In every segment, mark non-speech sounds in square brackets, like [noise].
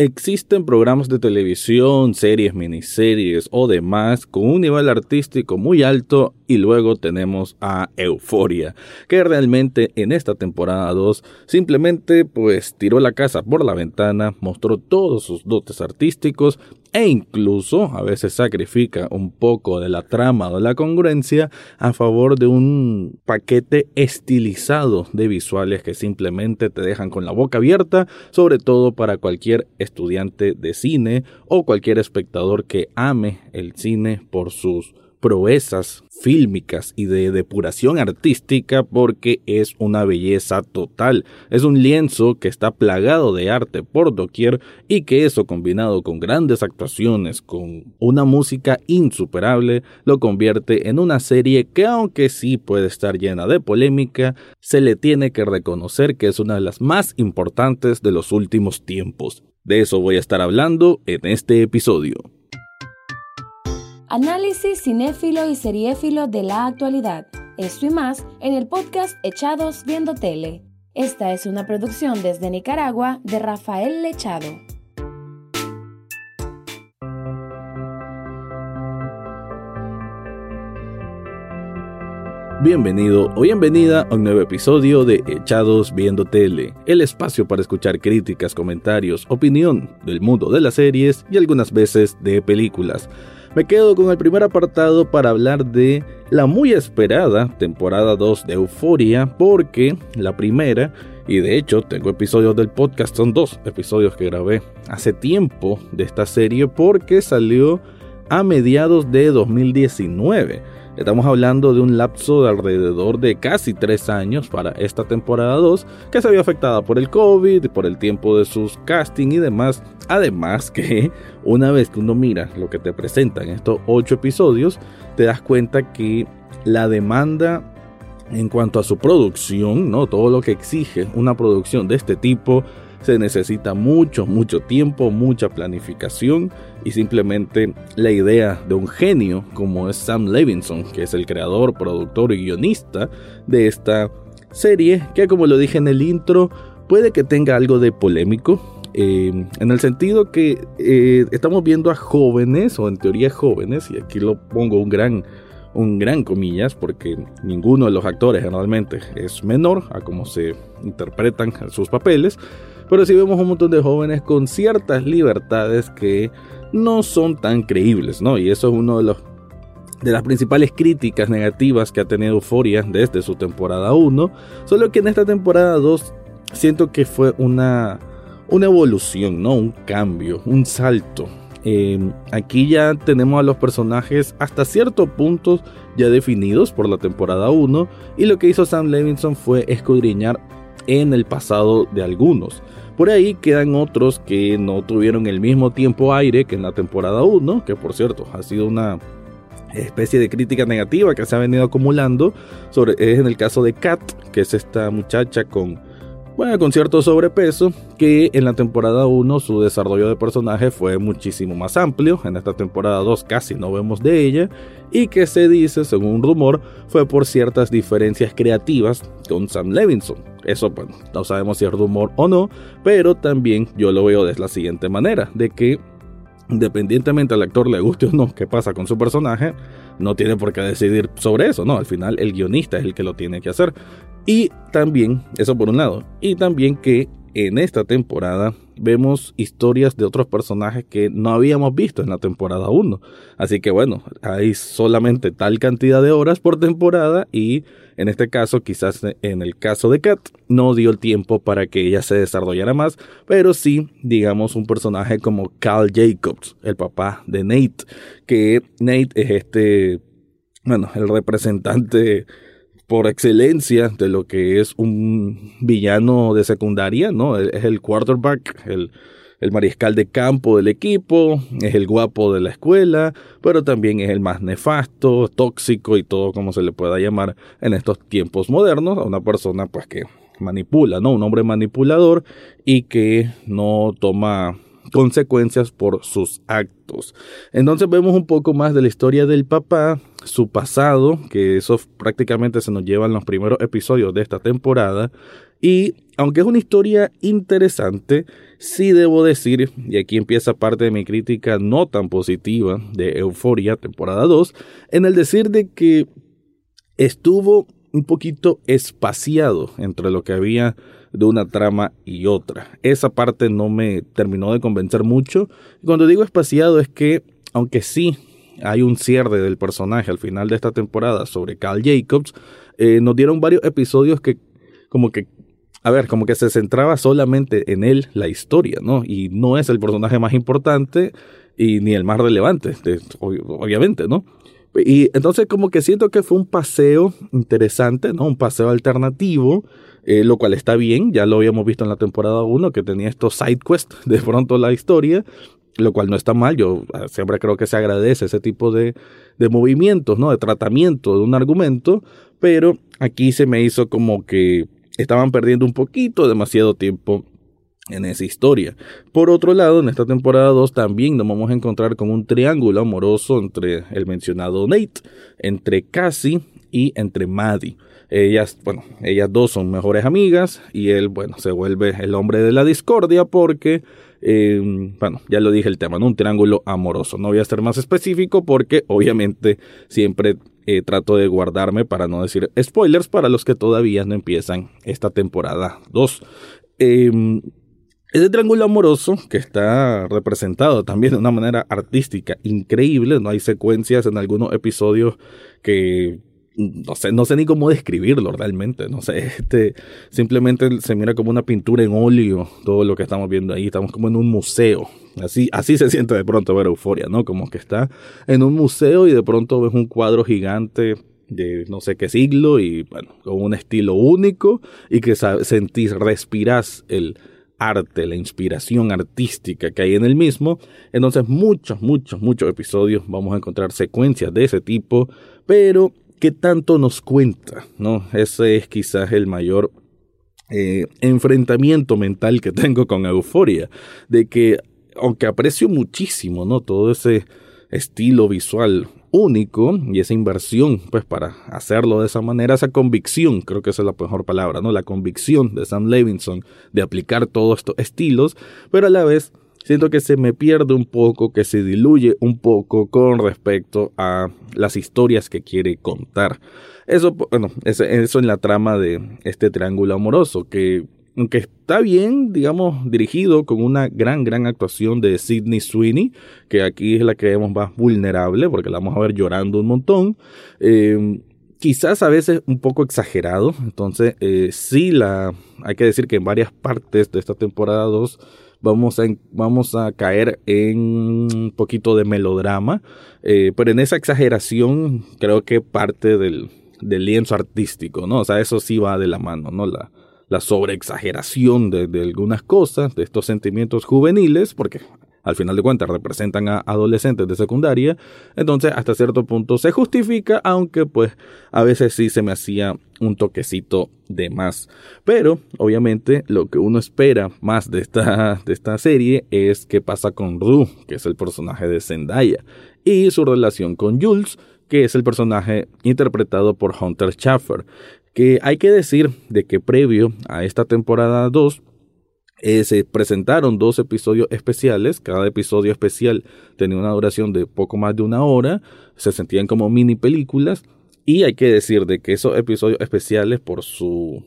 Existen programas de televisión, series, miniseries o demás con un nivel artístico muy alto y luego tenemos a Euforia, que realmente en esta temporada 2 simplemente pues tiró la casa por la ventana, mostró todos sus dotes artísticos e incluso a veces sacrifica un poco de la trama o de la congruencia a favor de un paquete estilizado de visuales que simplemente te dejan con la boca abierta, sobre todo para cualquier estudiante de cine o cualquier espectador que ame el cine por sus proezas fílmicas y de depuración artística porque es una belleza total. Es un lienzo que está plagado de arte por doquier y que eso combinado con grandes actuaciones, con una música insuperable, lo convierte en una serie que aunque sí puede estar llena de polémica, se le tiene que reconocer que es una de las más importantes de los últimos tiempos. De eso voy a estar hablando en este episodio. Análisis cinéfilo y seriéfilo de la actualidad. Esto y más en el podcast Echados Viendo Tele. Esta es una producción desde Nicaragua de Rafael Lechado. Bienvenido o bienvenida a un nuevo episodio de Echados Viendo Tele, el espacio para escuchar críticas, comentarios, opinión del mundo de las series y algunas veces de películas. Me quedo con el primer apartado para hablar de la muy esperada temporada 2 de Euforia, porque la primera, y de hecho tengo episodios del podcast, son dos episodios que grabé hace tiempo de esta serie porque salió a mediados de 2019 Estamos hablando de un lapso de alrededor de casi tres años para esta temporada 2 que se vio afectada por el COVID, por el tiempo de sus casting y demás. Además que [laughs] una vez que uno mira lo que te presentan estos ocho episodios, te das cuenta que la demanda en cuanto a su producción, ¿no? Todo lo que exige una producción de este tipo se necesita mucho, mucho tiempo, mucha planificación y simplemente la idea de un genio como es Sam Levinson, que es el creador, productor y guionista de esta serie, que como lo dije en el intro, puede que tenga algo de polémico. Eh, en el sentido que eh, estamos viendo a jóvenes, o en teoría jóvenes, y aquí lo pongo un gran, un gran comillas, porque ninguno de los actores generalmente es menor a cómo se interpretan sus papeles, pero sí vemos un montón de jóvenes con ciertas libertades que no son tan creíbles, ¿no? Y eso es uno de los de las principales críticas negativas que ha tenido Euphoria desde su temporada 1, solo que en esta temporada 2 siento que fue una, una evolución, ¿no? Un cambio, un salto. Em, aquí ya tenemos a los personajes hasta cierto punto ya definidos por la temporada 1 y lo que hizo Sam Levinson fue escudriñar en el pasado de algunos. Por ahí quedan otros que no tuvieron el mismo tiempo aire que en la temporada 1, que por cierto ha sido una especie de crítica negativa que se ha venido acumulando. Sobre, es en el caso de Kat, que es esta muchacha con bueno, con cierto sobrepeso, que en la temporada 1 su desarrollo de personaje fue muchísimo más amplio, en esta temporada 2 casi no vemos de ella, y que se dice, según un rumor, fue por ciertas diferencias creativas con Sam Levinson. Eso, bueno, no sabemos si es rumor o no, pero también yo lo veo de la siguiente manera, de que independientemente al actor le guste o no qué pasa con su personaje, no tiene por qué decidir sobre eso, ¿no? Al final el guionista es el que lo tiene que hacer. Y también, eso por un lado, y también que en esta temporada vemos historias de otros personajes que no habíamos visto en la temporada 1. Así que bueno, hay solamente tal cantidad de horas por temporada y en este caso, quizás en el caso de Kat, no dio el tiempo para que ella se desarrollara más, pero sí, digamos, un personaje como Carl Jacobs, el papá de Nate, que Nate es este, bueno, el representante por excelencia de lo que es un villano de secundaria, ¿no? Es el quarterback, el, el mariscal de campo del equipo, es el guapo de la escuela, pero también es el más nefasto, tóxico y todo como se le pueda llamar en estos tiempos modernos, a una persona pues que manipula, ¿no? Un hombre manipulador y que no toma consecuencias por sus actos. Entonces vemos un poco más de la historia del papá, su pasado, que eso prácticamente se nos lleva en los primeros episodios de esta temporada. Y aunque es una historia interesante, Sí debo decir, y aquí empieza parte de mi crítica no tan positiva de Euforia, temporada 2, en el decir de que estuvo un poquito espaciado entre lo que había de una trama y otra. Esa parte no me terminó de convencer mucho. Cuando digo espaciado es que, aunque sí hay un cierre del personaje al final de esta temporada sobre Cal Jacobs, eh, nos dieron varios episodios que como que a ver, como que se centraba solamente en él la historia, ¿no? Y no es el personaje más importante y ni el más relevante, obviamente, ¿no? Y entonces como que siento que fue un paseo interesante, ¿no? Un paseo alternativo, eh, lo cual está bien, ya lo habíamos visto en la temporada 1, que tenía estos side quests [laughs] de pronto la historia, lo cual no está mal, yo ah, siempre creo que se agradece ese tipo de, de movimientos, ¿no? De tratamiento de un argumento, pero aquí se me hizo como que estaban perdiendo un poquito, demasiado tiempo en esa historia. Por otro lado, en esta temporada 2 también nos vamos a encontrar con un triángulo amoroso entre el mencionado Nate, entre Cassie y entre Maddie. Ellas, bueno, ellas dos son mejores amigas y él, bueno, se vuelve el hombre de la discordia porque, eh, bueno, ya lo dije el tema, ¿no? Un triángulo amoroso. No voy a ser más específico porque obviamente siempre eh, trato de guardarme para no decir spoilers para los que todavía no empiezan esta temporada 2. Eh, ese triángulo amoroso que está representado también de una manera artística increíble, no hay secuencias en algunos episodios que no sé, no sé ni cómo describirlo realmente, no sé, [laughs] este, simplemente se mira como una pintura en óleo todo lo que estamos viendo ahí, estamos como en un museo, Así, así se siente de pronto ver Euforia, ¿no? Como que está en un museo y de pronto ves un cuadro gigante de no sé qué siglo y bueno, con un estilo único y que sentís, respirás el arte, la inspiración artística que hay en el mismo. Entonces muchos, muchos, muchos episodios vamos a encontrar secuencias de ese tipo, pero ¿qué tanto nos cuenta? ¿No? Ese es quizás el mayor eh, enfrentamiento mental que tengo con Euforia, de que aunque aprecio muchísimo, ¿no? Todo ese estilo visual único y esa inversión, pues para hacerlo de esa manera, esa convicción, creo que esa es la mejor palabra, ¿no? La convicción de Sam Levinson de aplicar todos estos estilos, pero a la vez siento que se me pierde un poco, que se diluye un poco con respecto a las historias que quiere contar. Eso, bueno, eso en la trama de este triángulo amoroso, que aunque está bien, digamos, dirigido con una gran, gran actuación de Sidney Sweeney, que aquí es la que vemos más vulnerable, porque la vamos a ver llorando un montón. Eh, quizás a veces un poco exagerado, entonces eh, sí la, hay que decir que en varias partes de esta temporada 2 vamos a, vamos a caer en un poquito de melodrama, eh, pero en esa exageración creo que parte del, del lienzo artístico, ¿no? O sea, eso sí va de la mano, ¿no? La, la sobreexageración de, de algunas cosas, de estos sentimientos juveniles, porque al final de cuentas representan a adolescentes de secundaria, entonces hasta cierto punto se justifica, aunque pues a veces sí se me hacía un toquecito de más. Pero obviamente lo que uno espera más de esta, de esta serie es qué pasa con Ru, que es el personaje de Zendaya, y su relación con Jules, que es el personaje interpretado por Hunter Schaffer que hay que decir de que previo a esta temporada 2 eh, se presentaron dos episodios especiales, cada episodio especial tenía una duración de poco más de una hora, se sentían como mini películas. Y hay que decir de que esos episodios especiales por su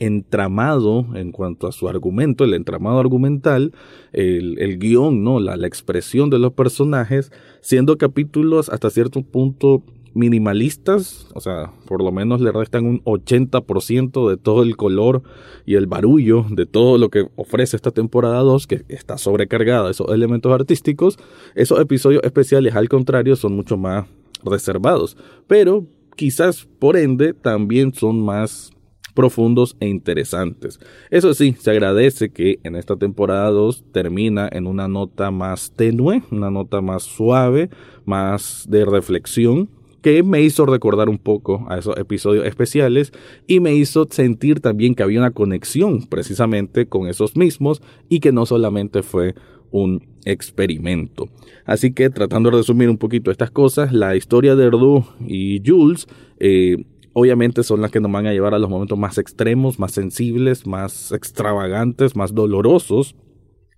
entramado en cuanto a su argumento, el entramado argumental, el, guion, ¿no? La expresión de los personajes, siendo capítulos hasta cierto punto minimalistas, o sea, por lo menos le restan un 80% de todo el color y el barullo de todo lo que ofrece esta temporada 2, que está sobrecargada de esos elementos artísticos, esos episodios especiales al contrario son mucho más reservados, pero quizás por ende también son más profundos e interesantes. Eso sí, se agradece que en esta temporada 2 termina en una nota más tenue, una nota más suave, más de reflexión, que me hizo recordar un poco a esos episodios especiales y me hizo sentir también que había una conexión precisamente con esos mismos y que no solamente fue un experimento. Así que tratando de resumir un poquito estas cosas, la historia de Erdu y Jules eh, obviamente son las que nos van a llevar a los momentos más extremos, más sensibles, más extravagantes, más dolorosos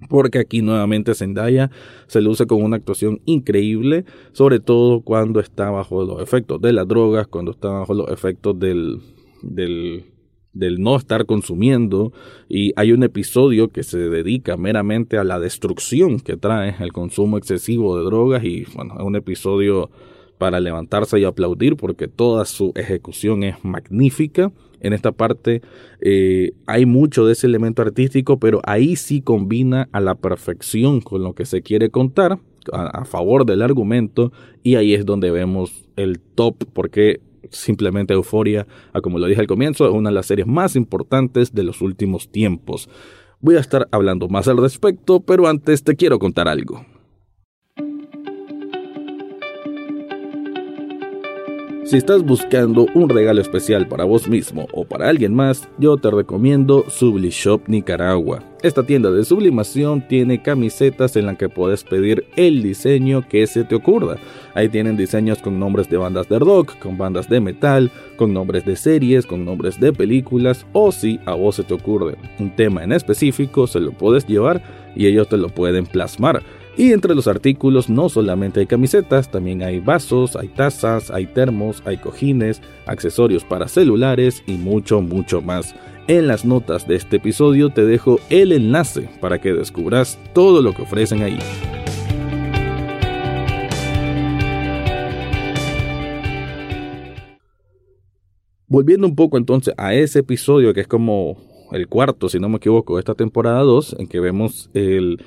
porque aquí nuevamente Zendaya se luce con una actuación increíble, sobre todo cuando está bajo los efectos de las drogas, cuando está bajo los efectos del, del, no estar consumiendo y hay un episodio que se dedica meramente a la destrucción que trae el consumo excesivo de drogas y bueno, es un episodio para levantarse y aplaudir porque toda su ejecución es magnífica. En esta parte eh, hay mucho de ese elemento artístico, pero ahí sí combina a la perfección con lo que se quiere contar a, favor del argumento y ahí es donde vemos el top porque simplemente Euforia, como lo dije al comienzo, es una de las series más importantes de los últimos tiempos. Voy a estar hablando más al respecto, pero antes te quiero contar algo. Si estás buscando un regalo especial para vos mismo o para alguien más, yo te recomiendo Sublishop Nicaragua. Esta tienda de sublimación tiene camisetas en las que puedes pedir el diseño que se te ocurra. Ahí tienen diseños con nombres de bandas de rock, con bandas de metal, con nombres de series, con nombres de películas o si a vos se te ocurre un tema en específico, se lo puedes llevar y ellos te lo pueden plasmar. Y entre los artículos no solamente hay camisetas, también hay vasos, hay tazas, hay termos, hay cojines, accesorios para celulares y mucho, mucho más. En las notas de este episodio te dejo el enlace para que descubras todo lo que ofrecen ahí. Volviendo un poco entonces a ese episodio que es como el cuarto, si no me equivoco, de esta temporada 2, en que vemos el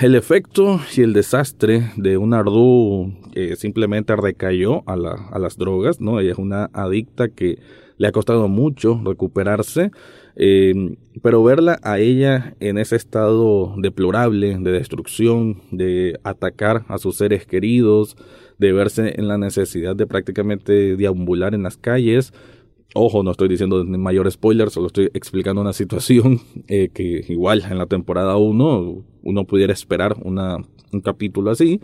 el efecto y el desastre de un Ardú que simplemente recayó a, las drogas, ¿no? Ella es una adicta que le ha costado mucho recuperarse, em, pero verla a ella en ese estado deplorable de destrucción, de atacar a sus seres queridos, de verse en la necesidad de prácticamente deambular en las calles, Ojo, no estoy diciendo mayor spoiler, solo estoy explicando una situación eh, que igual en la temporada 1 uno pudiera esperar una, un capítulo así.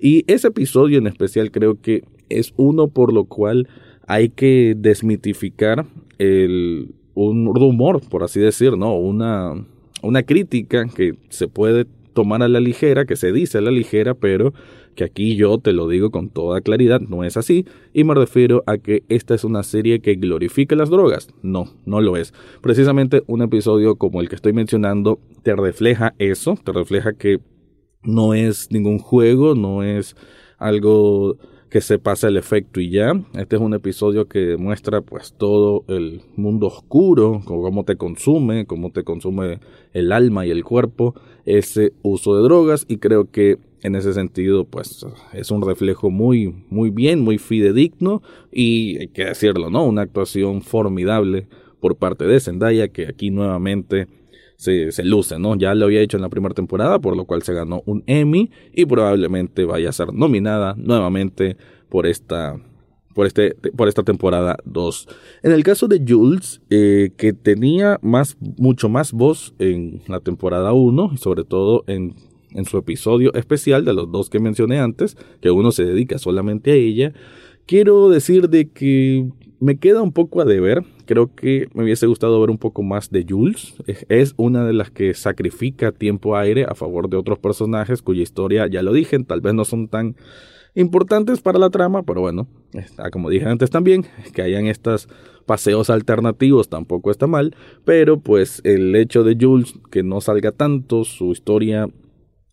Y ese episodio en especial creo que es uno por lo cual hay que desmitificar el, un rumor, por así decir, ¿no? Una, una crítica que se puede tomar a la ligera, que se dice a la ligera, pero que aquí yo te lo digo con toda claridad, no es así, y me refiero a que esta es una serie que glorifica las drogas. No, no lo es. Precisamente un episodio como el que estoy mencionando te refleja eso, te refleja que no es ningún juego, no es algo que se pasa el efecto y ya. Este es un episodio que muestra pues todo el mundo oscuro, cómo te consume, cómo te consume el alma y el cuerpo ese uso de drogas y creo que en ese sentido pues es un reflejo muy muy bien, muy fidedigno y hay que decirlo, ¿no? Una actuación formidable por parte de Zendaya que aquí nuevamente se, se, luce, ¿no? Ya lo había hecho en la primera temporada, por lo cual se ganó un Emmy y probablemente vaya a ser nominada nuevamente por esta, por, este, por esta temporada 2. En el caso de Jules, eh, que tenía más, mucho más voz en la temporada 1 y sobre todo en, en su episodio especial de los dos que mencioné antes, que uno se dedica solamente a ella, quiero decir de que me queda un poco a deber. Creo que me hubiese gustado ver un poco más de Jules. Es una de las que sacrifica tiempo aire a favor de otros personajes cuya historia, ya lo dije, tal vez no son tan importantes para la trama, pero bueno, está, como dije antes también, que hayan estos paseos alternativos tampoco está mal, pero pues el hecho de Jules que no salga tanto, su historia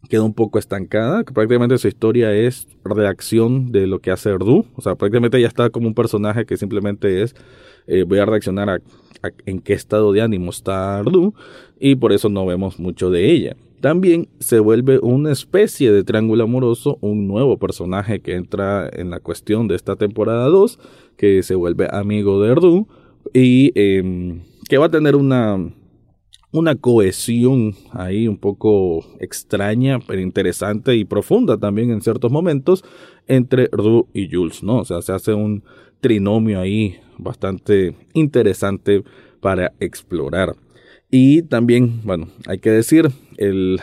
queda un poco estancada, que prácticamente su historia es reacción de lo que hace Erdu, o sea, prácticamente ya está como un personaje que simplemente es, eh, voy a reaccionar a, en qué estado de ánimo está Erdu, y por eso no vemos mucho de ella. También se vuelve una especie de triángulo amoroso, un nuevo personaje que entra en la cuestión de esta temporada 2, que se vuelve amigo de Erdu, y em, que va a tener una una cohesión ahí un poco extraña, pero interesante y profunda también en ciertos momentos entre Ru y Jules, ¿no? O sea, se hace un trinomio ahí bastante interesante para explorar. Y también, bueno, hay que decir, el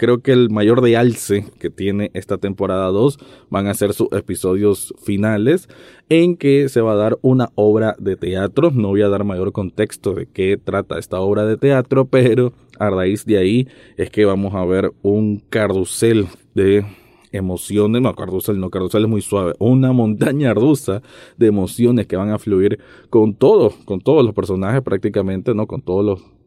creo que el mayor de alce que tiene esta temporada 2 van a ser sus episodios finales en que se va a dar una obra de teatro. No voy a dar mayor contexto de qué trata esta obra de teatro, pero a raíz de ahí es que vamos a ver un carrusel de emociones, no, carrusel no, carrusel es muy suave, una montaña rusa de emociones que van a fluir con todos, con todos los personajes prácticamente, ¿no? Con todos los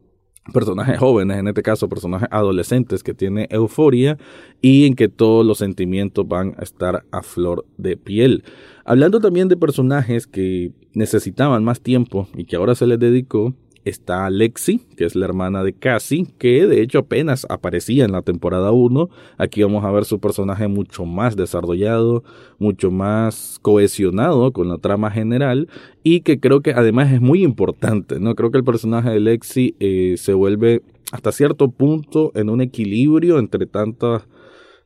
personajes jóvenes, en este caso personajes adolescentes que tiene euforia y en que todos los sentimientos van a estar a flor de piel. Hablando también de personajes que necesitaban más tiempo y que ahora se les dedicó, está Lexi, que es la hermana de Cassie, que de hecho apenas aparecía en la temporada 1. Aquí vamos a ver su personaje mucho más desarrollado, mucho más cohesionado con la trama general y que creo que además es muy importante, ¿no? Creo que el personaje de Lexi eh, se vuelve hasta cierto punto en un equilibrio entre tantas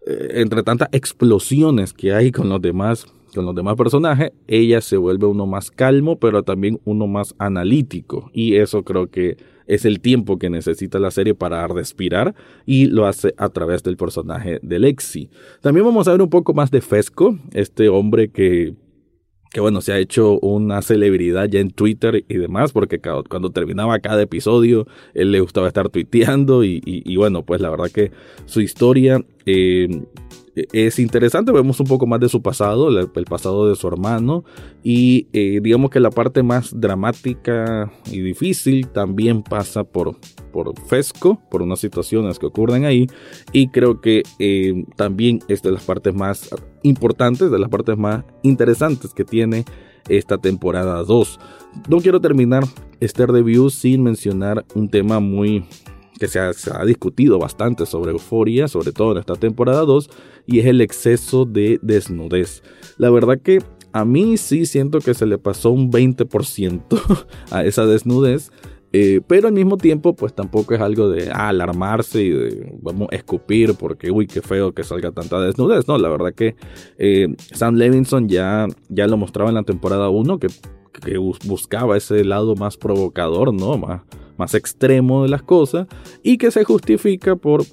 eh, entre tantas explosiones que hay con los demás con los demás personajes, ella se vuelve uno más calmo, pero también uno más analítico. Y eso creo que es el tiempo que necesita la serie para respirar y lo hace a través del personaje de Lexi. También vamos a ver un poco más de Fesco, este hombre que que bueno, se ha hecho una celebridad ya en Twitter y demás, porque cuando terminaba cada episodio, él le gustaba estar tuiteando y, y, bueno, pues la verdad que su historia eh, es interesante, vemos un poco más de su pasado, el, pasado de su hermano y eh, digamos que la parte más dramática y difícil también pasa por, por Fesco, por unas situaciones que ocurren ahí y creo que eh, también es de las partes más importantes, de las partes más interesantes que tiene esta temporada 2. No quiero terminar este review sin mencionar un tema muy que se ha, discutido bastante sobre euforia, sobre todo en esta temporada 2, y es el exceso de desnudez. La verdad que a mí sí siento que se le pasó un 20% [laughs] a esa desnudez. Eh, pero al mismo tiempo, pues tampoco es algo de ah, alarmarse y de vamos escupir porque uy, qué feo que salga tanta desnudez. No, la verdad que eh, Sam Levinson ya, ya lo mostraba en la temporada 1 que, que buscaba ese lado más provocador, ¿no? Más, más extremo de las cosas y que se justifica por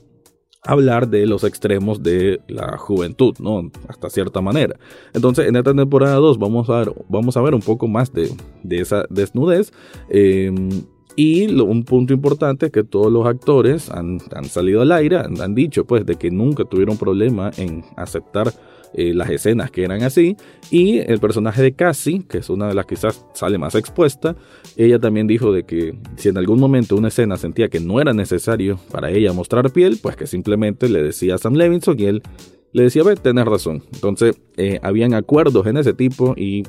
hablar de los extremos de la juventud, ¿no? Hasta cierta manera. Entonces, en esta temporada 2 vamos a ver, vamos a ver un poco más de, esa desnudez. Em, y un punto importante es que todos los actores han, salido al aire, han, han, dicho pues de que nunca tuvieron problema en aceptar eh, las escenas que eran así. Y el personaje de Cassie, que es una de las que quizás sale más expuesta, ella también dijo de que si en algún momento una escena sentía que no era necesario para ella mostrar piel, pues que simplemente le decía a Sam Levinson y él le decía, ve, tenés razón. Entonces, eh, habían acuerdos en ese tipo y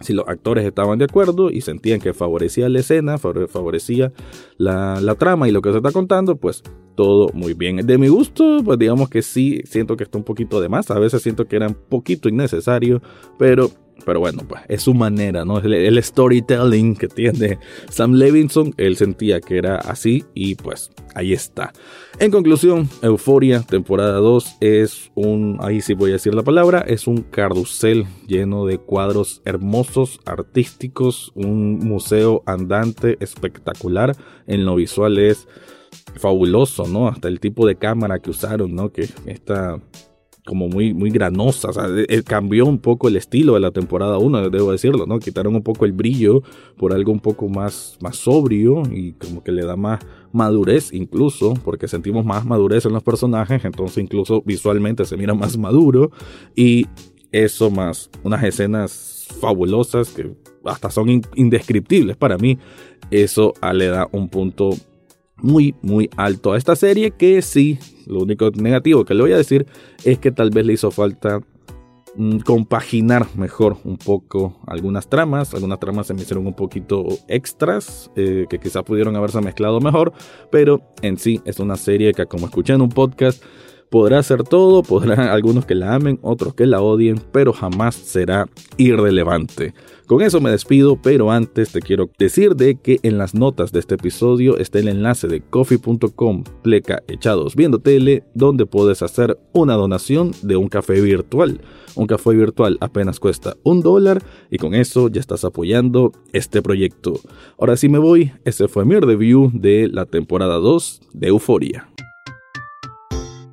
si los actores estaban de acuerdo y sentían que favorecía la escena, favorecía la, la, trama y lo que se está contando, pues todo muy bien. De mi gusto, pues digamos que sí, siento que está un poquito de más, a veces siento que era un poquito innecesario, pero pero bueno, pues es su manera, ¿no? El, el, storytelling que tiene Sam Levinson, él sentía que era así y pues ahí está. En conclusión, Euforia, temporada 2, es un, ahí sí voy a decir la palabra, es un carrusel lleno de cuadros hermosos, artísticos, un museo andante espectacular. En lo visual es fabuloso, ¿no? Hasta el tipo de cámara que usaron, ¿no? Que está como muy, muy granosa. O sea, eh, cambió un poco el estilo de la temporada 1, debo decirlo, ¿no? Quitaron un poco el brillo por algo un poco más, más sobrio y como que le da más madurez incluso, porque sentimos más madurez en los personajes, entonces incluso visualmente se mira más maduro y eso más unas escenas fabulosas que hasta son indescriptibles para mí, eso le da un punto muy, muy alto a esta serie que sí, lo único negativo que le voy a decir es que tal vez le hizo falta mm, compaginar mejor un poco algunas tramas. Algunas tramas se me hicieron un poquito extras, eh, que quizás pudieron haberse mezclado mejor, pero en sí es una serie que como escuché en un podcast, podrá ser todo, podrán [laughs] algunos que la amen, otros que la odien, pero jamás será irrelevante. Con eso me despido, pero antes te quiero decir de que en las notas de este episodio está el enlace de coffee.com pleca echados viendo tele, donde puedes hacer una donación de un café virtual. Un café virtual apenas cuesta un dólar y con eso ya estás apoyando este proyecto. Ahora sí me voy, ese fue mi review de la temporada 2 de Euforia.